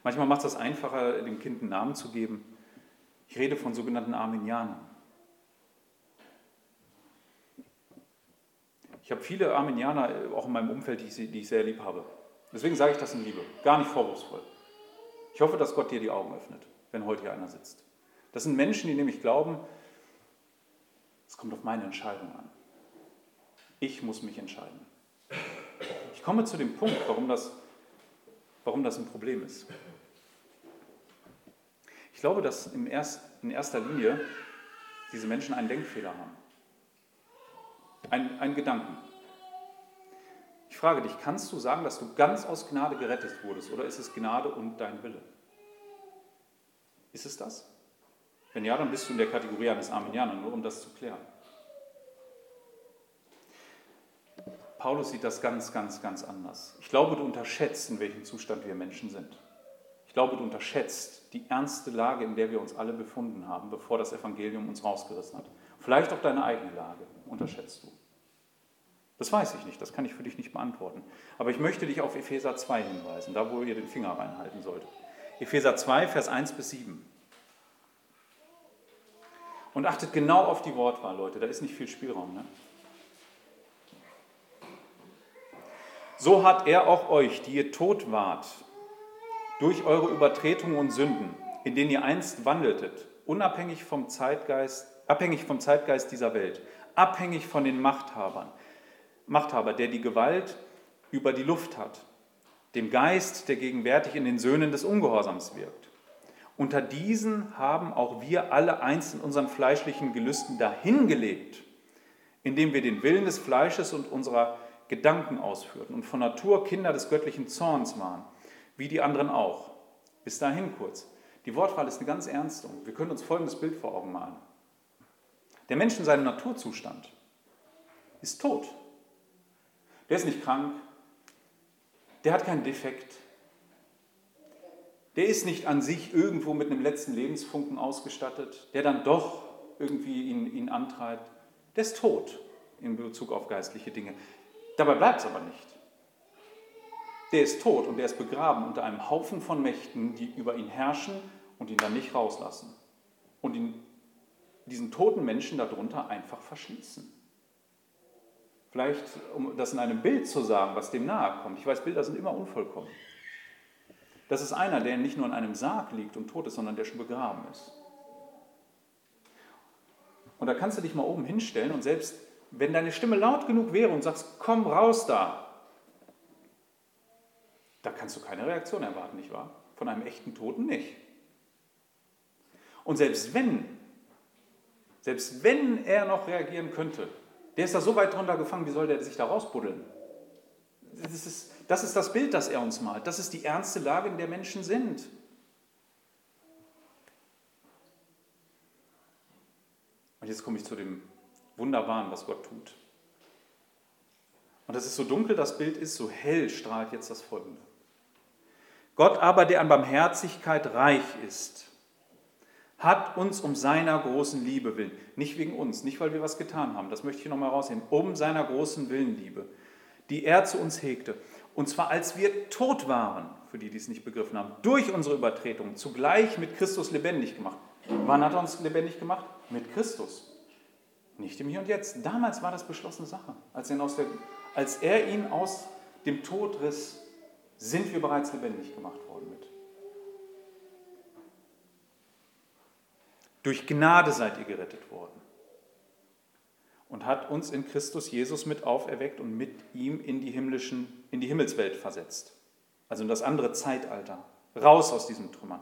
Manchmal macht es das einfacher, dem Kind einen Namen zu geben. Ich rede von sogenannten Arminianern. Ich habe viele Arminianer auch in meinem Umfeld, die ich, die ich sehr lieb habe. Deswegen sage ich das in Liebe, gar nicht vorwurfsvoll. Ich hoffe, dass Gott dir die Augen öffnet, wenn heute hier einer sitzt. Das sind Menschen, die nämlich glauben, kommt auf meine Entscheidung an. Ich muss mich entscheiden. Ich komme zu dem Punkt, warum das, warum das ein Problem ist. Ich glaube, dass in erster Linie diese Menschen einen Denkfehler haben. Ein, einen Gedanken. Ich frage dich, kannst du sagen, dass du ganz aus Gnade gerettet wurdest oder ist es Gnade und dein Wille? Ist es das? Wenn ja, dann bist du in der Kategorie eines Arminianer, nur um das zu klären. Paulus sieht das ganz, ganz, ganz anders. Ich glaube, du unterschätzt, in welchem Zustand wir Menschen sind. Ich glaube, du unterschätzt die ernste Lage, in der wir uns alle befunden haben, bevor das Evangelium uns rausgerissen hat. Vielleicht auch deine eigene Lage unterschätzt du. Das weiß ich nicht, das kann ich für dich nicht beantworten. Aber ich möchte dich auf Epheser 2 hinweisen, da wo ihr den Finger reinhalten solltet. Epheser 2, Vers 1 bis 7. Und achtet genau auf die Wortwahl, Leute, da ist nicht viel Spielraum. Ne? So hat er auch euch, die ihr tot wart, durch eure Übertretungen und Sünden, in denen ihr einst wandeltet, unabhängig vom Zeitgeist, abhängig vom Zeitgeist dieser Welt, abhängig von den Machthabern, Machthaber, der die Gewalt über die Luft hat, dem Geist, der gegenwärtig in den Söhnen des Ungehorsams wirkt. Unter diesen haben auch wir alle einst in unseren fleischlichen Gelüsten dahingelebt, indem wir den Willen des Fleisches und unserer Gedanken ausführten und von Natur Kinder des göttlichen Zorns waren, wie die anderen auch. Bis dahin kurz. Die Wortwahl ist eine ganz ernste. Wir können uns folgendes Bild vor Augen malen. Der Mensch in seinem Naturzustand ist tot. Der ist nicht krank, der hat keinen Defekt, der ist nicht an sich irgendwo mit einem letzten Lebensfunken ausgestattet, der dann doch irgendwie ihn, ihn antreibt. Der ist tot in Bezug auf geistliche Dinge. Dabei bleibt es aber nicht. Der ist tot und der ist begraben unter einem Haufen von Mächten, die über ihn herrschen und ihn dann nicht rauslassen. Und ihn, diesen toten Menschen darunter einfach verschließen. Vielleicht, um das in einem Bild zu sagen, was dem nahe kommt. Ich weiß, Bilder sind immer unvollkommen. Das ist einer, der nicht nur in einem Sarg liegt und tot ist, sondern der schon begraben ist. Und da kannst du dich mal oben hinstellen und selbst wenn deine Stimme laut genug wäre und sagst, komm raus da, da kannst du keine Reaktion erwarten, nicht wahr? Von einem echten Toten nicht. Und selbst wenn, selbst wenn er noch reagieren könnte, Der ist da so weit drunter gefangen, wie soll der sich da rausbuddeln? Das ist, das ist das Bild, das er uns malt. Das ist die ernste Lage, in der Menschen sind. Und jetzt komme ich zu dem Wunderbaren, was Gott tut. Und das ist so dunkel, das Bild ist, so hell strahlt jetzt das Folgende. Gott aber, der an Barmherzigkeit reich ist, hat uns um seiner großen Liebe willen, nicht wegen uns, nicht weil wir was getan haben, das möchte ich nochmal rausheben, um seiner großen Willenliebe, die er zu uns hegte, und zwar als wir tot waren, für die, die es nicht begriffen haben, durch unsere Übertretungen, zugleich mit Christus lebendig gemacht. Wann hat er uns lebendig gemacht? Mit Christus. Nicht im Hier und Jetzt. Damals war das beschlossene Sache. Als er, der, als er ihn aus dem Tod riss, sind wir bereits lebendig gemacht worden mit. Durch Gnade seid ihr gerettet worden und hat uns in Christus Jesus mit auferweckt und mit ihm in die, himmlischen, in die Himmelswelt versetzt. Also in das andere Zeitalter. Raus aus diesen Trümmern.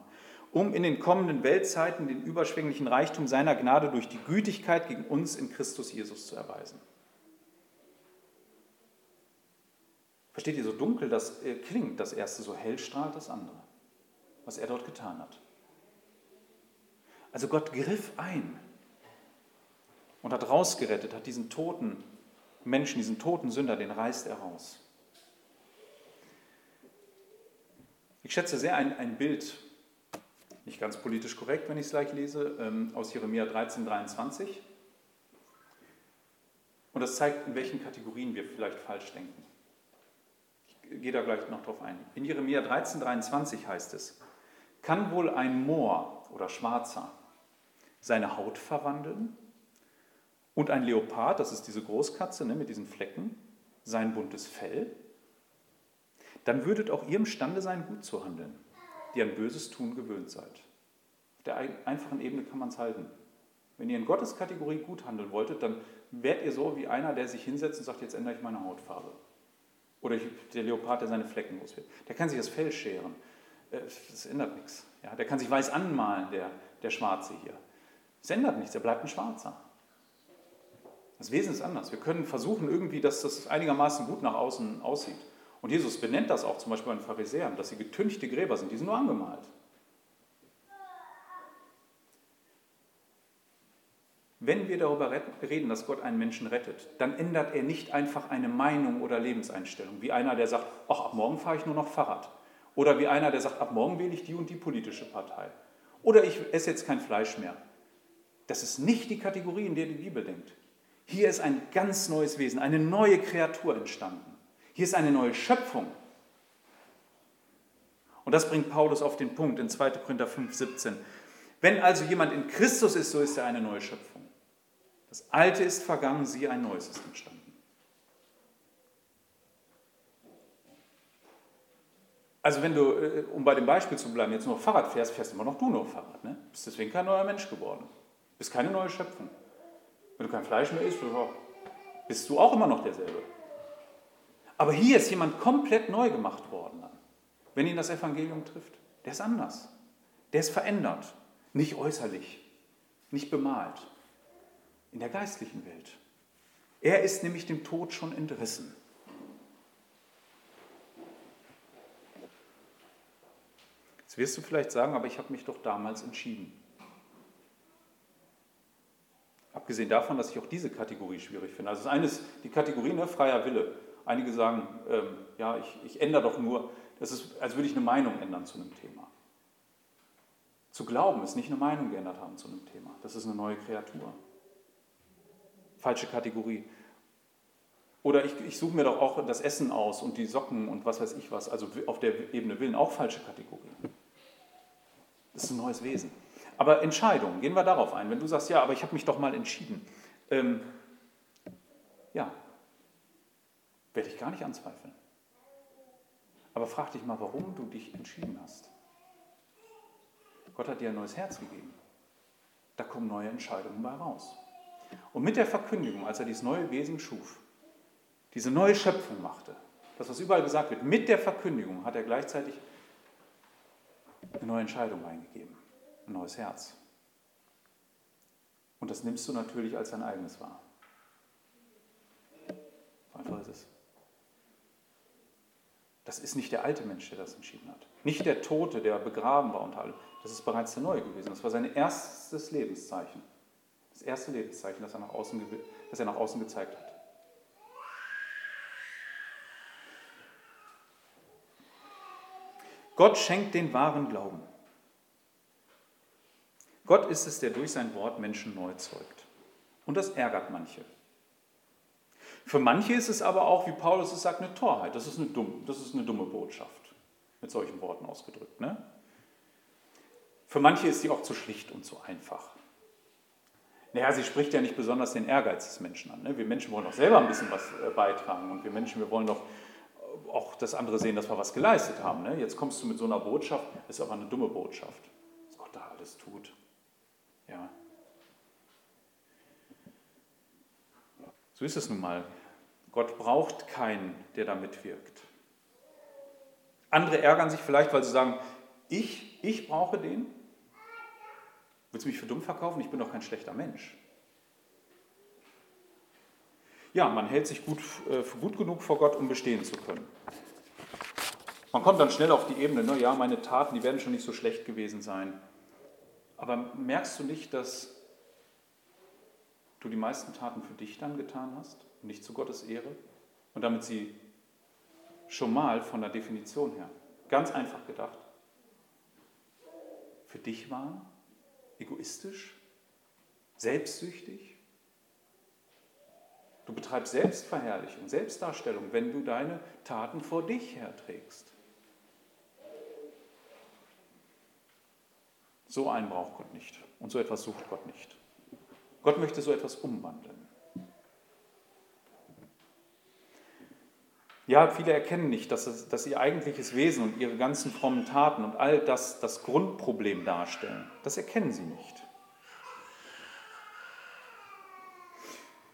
Um in den kommenden Weltzeiten den überschwänglichen Reichtum seiner Gnade durch die Gütigkeit gegen uns in Christus Jesus zu erweisen. Versteht ihr, so dunkel das äh, klingt, das erste, so hell strahlt das andere, was er dort getan hat. Also Gott griff ein und hat rausgerettet, hat diesen toten Menschen, diesen toten Sünder, den reißt er raus. Ich schätze sehr ein, ein Bild, nicht ganz politisch korrekt, wenn ich es gleich lese, ähm, aus Jeremia 13, 23. Und das zeigt, in welchen Kategorien wir vielleicht falsch denken. Ich gehe da gleich noch drauf ein. In Jeremia 13, 23 heißt es, kann wohl ein Moor oder Schwarzer seine Haut verwandeln und ein Leopard, das ist diese Großkatze ne, mit diesen Flecken, sein buntes Fell, dann würdet auch ihr imstande sein, gut zu handeln, die an Böses tun gewöhnt seid. Auf der einfachen Ebene kann man es halten. Wenn ihr in Gottes Kategorie gut handeln wolltet, dann wärt ihr so wie einer, der sich hinsetzt und sagt, jetzt ändere ich meine Hautfarbe. Oder der Leopard, der seine Flecken los. Der kann sich das Fell scheren. Äh, das ändert nichts. Ja, der kann sich weiß anmalen, der, der Schwarze hier. Es ändert nichts, er bleibt ein Schwarzer. Das Wesen ist anders. Wir können versuchen irgendwie, dass das einigermaßen gut nach außen aussieht. Und Jesus benennt das auch zum Beispiel bei den Pharisäern, dass sie getünchte Gräber sind, die sind nur angemalt. Wenn wir darüber reden, dass Gott einen Menschen rettet, dann ändert er nicht einfach eine Meinung oder Lebenseinstellung, wie einer, der sagt, ach, ab morgen fahre ich nur noch Fahrrad. Oder wie einer, der sagt, ab morgen wähle ich die und die politische Partei. Oder ich esse jetzt kein Fleisch mehr. Das ist nicht die Kategorie, in der die Bibel denkt. Hier ist ein ganz neues Wesen, eine neue Kreatur entstanden. Hier ist eine neue Schöpfung. Und das bringt Paulus auf den Punkt in 2. Korinther 5, 17. Wenn also jemand in Christus ist, so ist er eine neue Schöpfung. Das Alte ist vergangen, siehe, ein neues ist entstanden. Also wenn du, äh, um bei dem Beispiel zu bleiben, jetzt nur Fahrrad fährst, fährst immer noch du nur Fahrrad. Ne? Bist deswegen kein neuer Mensch geworden. Bist keine neue Schöpfung. Wenn du kein Fleisch mehr isst, bist du auch immer noch derselbe. Aber hier ist jemand komplett neu gemacht worden, wenn ihn das Evangelium trifft. Der ist anders. Der ist verändert. Nicht äußerlich, nicht bemalt. In der geistlichen Welt. Er ist nämlich dem Tod schon entrissen. Jetzt wirst du vielleicht sagen, aber ich habe mich doch damals entschieden. Abgesehen davon, dass ich auch diese Kategorie schwierig finde. Also das eine ist die Kategorie ne, freier Wille. Einige sagen, ähm, ja, ich, ich ändere doch nur, das ist, als würde ich eine Meinung ändern zu einem Thema. Zu glauben ist nicht eine Meinung geändert haben zu einem Thema. Das ist eine neue Kreatur. Falsche Kategorie. Oder ich, ich suche mir doch auch das Essen aus und die Socken und was weiß ich was. Also auf der Ebene Willen auch falsche Kategorie. Das ist ein neues Wesen. Aber Entscheidungen, gehen wir darauf ein. Wenn du sagst, ja, aber ich habe mich doch mal entschieden. Ähm, ja, werde ich gar nicht anzweifeln. Aber frag dich mal, warum du dich entschieden hast. Gott hat dir ein neues Herz gegeben. Da kommen neue Entscheidungen bei raus. Und mit der Verkündigung, als er dieses neue Wesen schuf, diese neue Schöpfung machte, das, was überall gesagt wird, mit der Verkündigung hat er gleichzeitig eine neue Entscheidung eingegeben ein neues Herz. Und das nimmst du natürlich als dein eigenes wahr. Einfach ist es. Das ist nicht der alte Mensch, der das entschieden hat. Nicht der Tote, der begraben war unter allem. Das ist bereits der Neue gewesen. Das war sein erstes Lebenszeichen. Das erste Lebenszeichen, das er nach außen, das er nach außen gezeigt hat. Gott schenkt den wahren Glauben. Gott ist es, der durch sein Wort Menschen neu zeugt. Und das ärgert manche. Für manche ist es aber auch, wie Paulus es sagt, eine Torheit. Das ist eine, dumme, das ist eine dumme Botschaft, mit solchen Worten ausgedrückt. Ne? Für manche ist sie auch zu schlicht und zu einfach. Naja, sie spricht ja nicht besonders den Ehrgeiz des Menschen an. Ne? Wir Menschen wollen doch selber ein bisschen was äh, beitragen und wir Menschen, wir wollen doch auch das andere sehen, dass wir was geleistet haben. Ne? Jetzt kommst du mit so einer Botschaft, ist aber eine dumme Botschaft, was Gott da alles tut. Ja. So ist es nun mal. Gott braucht keinen, der da mitwirkt. Andere ärgern sich vielleicht, weil sie sagen, ich, ich brauche den. Willst du mich für dumm verkaufen? Ich bin doch kein schlechter Mensch. Ja, man hält sich gut, äh, für gut genug vor Gott, um bestehen zu können. Man kommt dann schnell auf die Ebene, ne, ja, meine Taten, die werden schon nicht so schlecht gewesen sein. Aber merkst du nicht, dass du die meisten Taten für dich dann getan hast nicht zu Gottes Ehre? Und damit sie schon mal von der Definition her, ganz einfach gedacht, für dich waren, egoistisch, selbstsüchtig. Du betreibst Selbstverherrlichung, Selbstdarstellung, wenn du deine Taten vor dich herträgst. So einen braucht Gott nicht und so etwas sucht Gott nicht. Gott möchte so etwas umwandeln. Ja, viele erkennen nicht, dass, es, dass ihr eigentliches Wesen und ihre ganzen frommen Taten und all das das Grundproblem darstellen. Das erkennen sie nicht.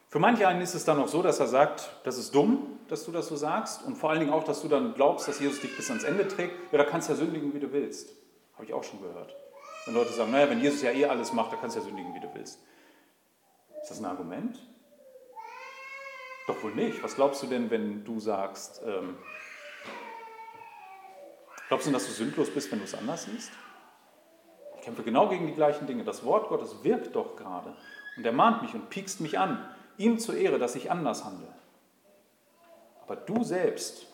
Für manche einen ist es dann auch so, dass er sagt, das ist dumm, dass du das so sagst und vor allen Dingen auch, dass du dann glaubst, dass Jesus dich bis ans Ende trägt. Ja, da kannst du ja sündigen, wie du willst. Habe ich auch schon gehört. Wenn Leute sagen, naja, wenn Jesus ja eh alles macht, dann kannst du ja sündigen, wie du willst. Ist das ein Argument? Doch wohl nicht. Was glaubst du denn, wenn du sagst, ähm, glaubst du, dass du sündlos bist, wenn du es anders siehst? Ich kämpfe genau gegen die gleichen Dinge. Das Wort Gottes wirkt doch gerade. Und er mahnt mich und piekst mich an, ihm zur Ehre, dass ich anders handle. Aber du selbst,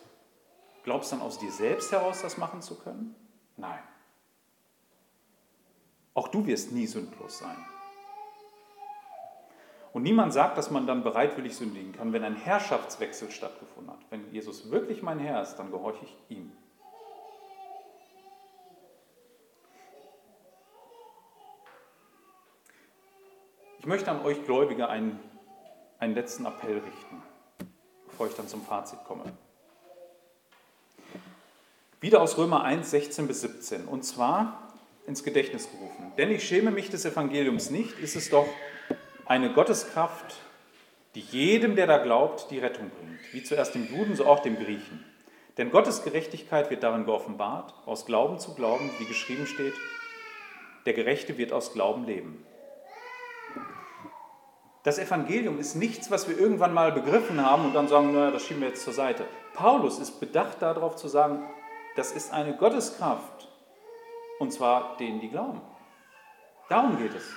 glaubst dann aus dir selbst heraus, das machen zu können? Nein. Auch du wirst nie sündlos sein. Und niemand sagt, dass man dann bereitwillig sündigen kann, wenn ein Herrschaftswechsel stattgefunden hat. Wenn Jesus wirklich mein Herr ist, dann gehorche ich ihm. Ich möchte an euch Gläubige einen, einen letzten Appell richten, bevor ich dann zum Fazit komme. Wieder aus Römer 1, 16 bis 17. Und zwar ins Gedächtnis gerufen. Denn ich schäme mich des Evangeliums nicht, ist es doch eine Gotteskraft, die jedem, der da glaubt, die Rettung bringt, wie zuerst dem Juden, so auch dem Griechen. Denn Gottes Gerechtigkeit wird darin geoffenbart, aus Glauben zu Glauben, wie geschrieben steht, der Gerechte wird aus Glauben leben. Das Evangelium ist nichts, was wir irgendwann mal begriffen haben und dann sagen, naja, das schieben wir jetzt zur Seite. Paulus ist bedacht darauf zu sagen, das ist eine Gotteskraft, und zwar denen, die glauben. Darum geht es.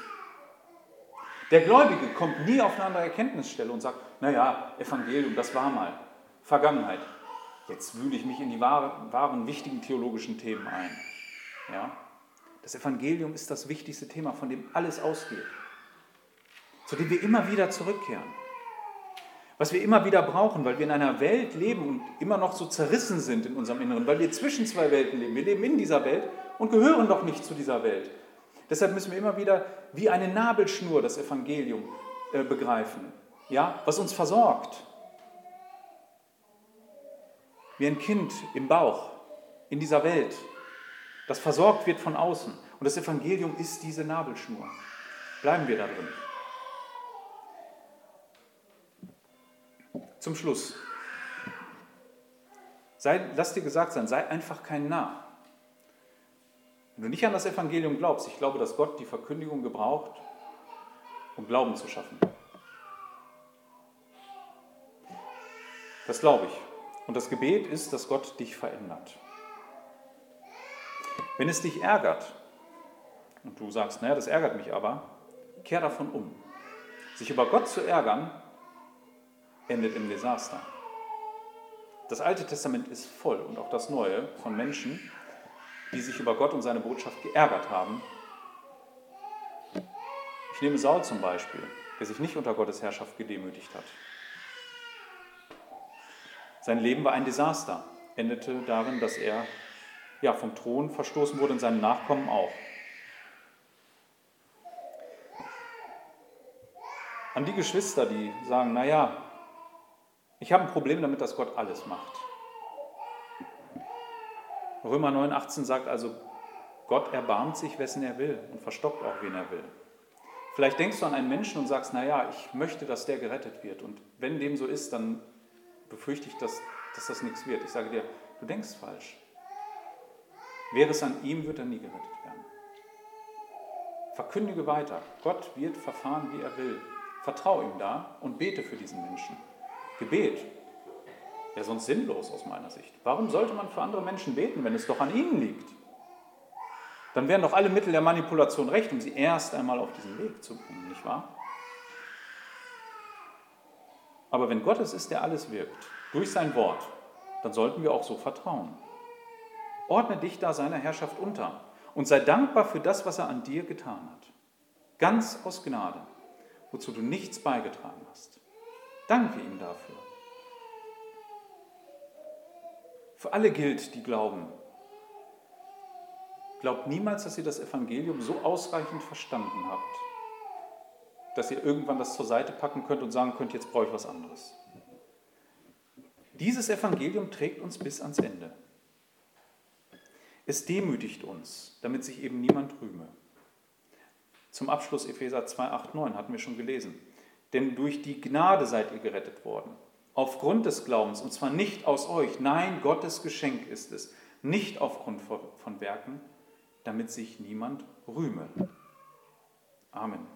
Der Gläubige kommt nie auf eine andere Erkenntnisstelle und sagt, naja, Evangelium, das war mal Vergangenheit. Jetzt wühle ich mich in die wahren, wahren wichtigen theologischen Themen ein. Ja? Das Evangelium ist das wichtigste Thema, von dem alles ausgeht, zu dem wir immer wieder zurückkehren. Was wir immer wieder brauchen, weil wir in einer Welt leben und immer noch so zerrissen sind in unserem Inneren, weil wir zwischen zwei Welten leben. Wir leben in dieser Welt und gehören doch nicht zu dieser Welt. Deshalb müssen wir immer wieder wie eine Nabelschnur das Evangelium äh, begreifen, ja, was uns versorgt. Wie ein Kind im Bauch in dieser Welt, das versorgt wird von außen. Und das Evangelium ist diese Nabelschnur. Bleiben wir da drin. Zum Schluss. Sei, lass dir gesagt sein, sei einfach kein Narr. Wenn du nicht an das Evangelium glaubst, ich glaube, dass Gott die Verkündigung gebraucht, um Glauben zu schaffen. Das glaube ich. Und das Gebet ist, dass Gott dich verändert. Wenn es dich ärgert und du sagst, naja, das ärgert mich aber, kehr davon um. Sich über Gott zu ärgern, endet im Desaster. Das Alte Testament ist voll und auch das Neue von Menschen, die sich über Gott und seine Botschaft geärgert haben. Ich nehme Saul zum Beispiel, der sich nicht unter Gottes Herrschaft gedemütigt hat. Sein Leben war ein Desaster, endete darin, dass er ja, vom Thron verstoßen wurde und seine Nachkommen auch. An die Geschwister, die sagen, naja, ich habe ein Problem damit, dass Gott alles macht. Römer 9,18 sagt also, Gott erbarmt sich, wessen er will und verstockt auch, wen er will. Vielleicht denkst du an einen Menschen und sagst, naja, ich möchte, dass der gerettet wird. Und wenn dem so ist, dann befürchte ich, dass, dass das nichts wird. Ich sage dir, du denkst falsch. Wäre es an ihm, wird er nie gerettet werden. Verkündige weiter. Gott wird verfahren, wie er will. Vertrau ihm da und bete für diesen Menschen. Gebet wäre sonst sinnlos aus meiner Sicht. Warum sollte man für andere Menschen beten, wenn es doch an ihnen liegt? Dann wären doch alle Mittel der Manipulation recht, um sie erst einmal auf diesen Weg zu bringen, nicht wahr? Aber wenn Gott es ist, der alles wirkt, durch sein Wort, dann sollten wir auch so vertrauen. Ordne dich da seiner Herrschaft unter und sei dankbar für das, was er an dir getan hat. Ganz aus Gnade, wozu du nichts beigetragen hast. Danke ihm dafür. Für alle gilt, die glauben. Glaubt niemals, dass ihr das Evangelium so ausreichend verstanden habt, dass ihr irgendwann das zur Seite packen könnt und sagen könnt, jetzt brauche ich was anderes. Dieses Evangelium trägt uns bis ans Ende. Es demütigt uns, damit sich eben niemand rühme. Zum Abschluss Epheser 2, 8, 9 hatten wir schon gelesen. Denn durch die Gnade seid ihr gerettet worden. Aufgrund des Glaubens, und zwar nicht aus euch, nein, Gottes Geschenk ist es, nicht aufgrund von Werken, damit sich niemand rühme. Amen.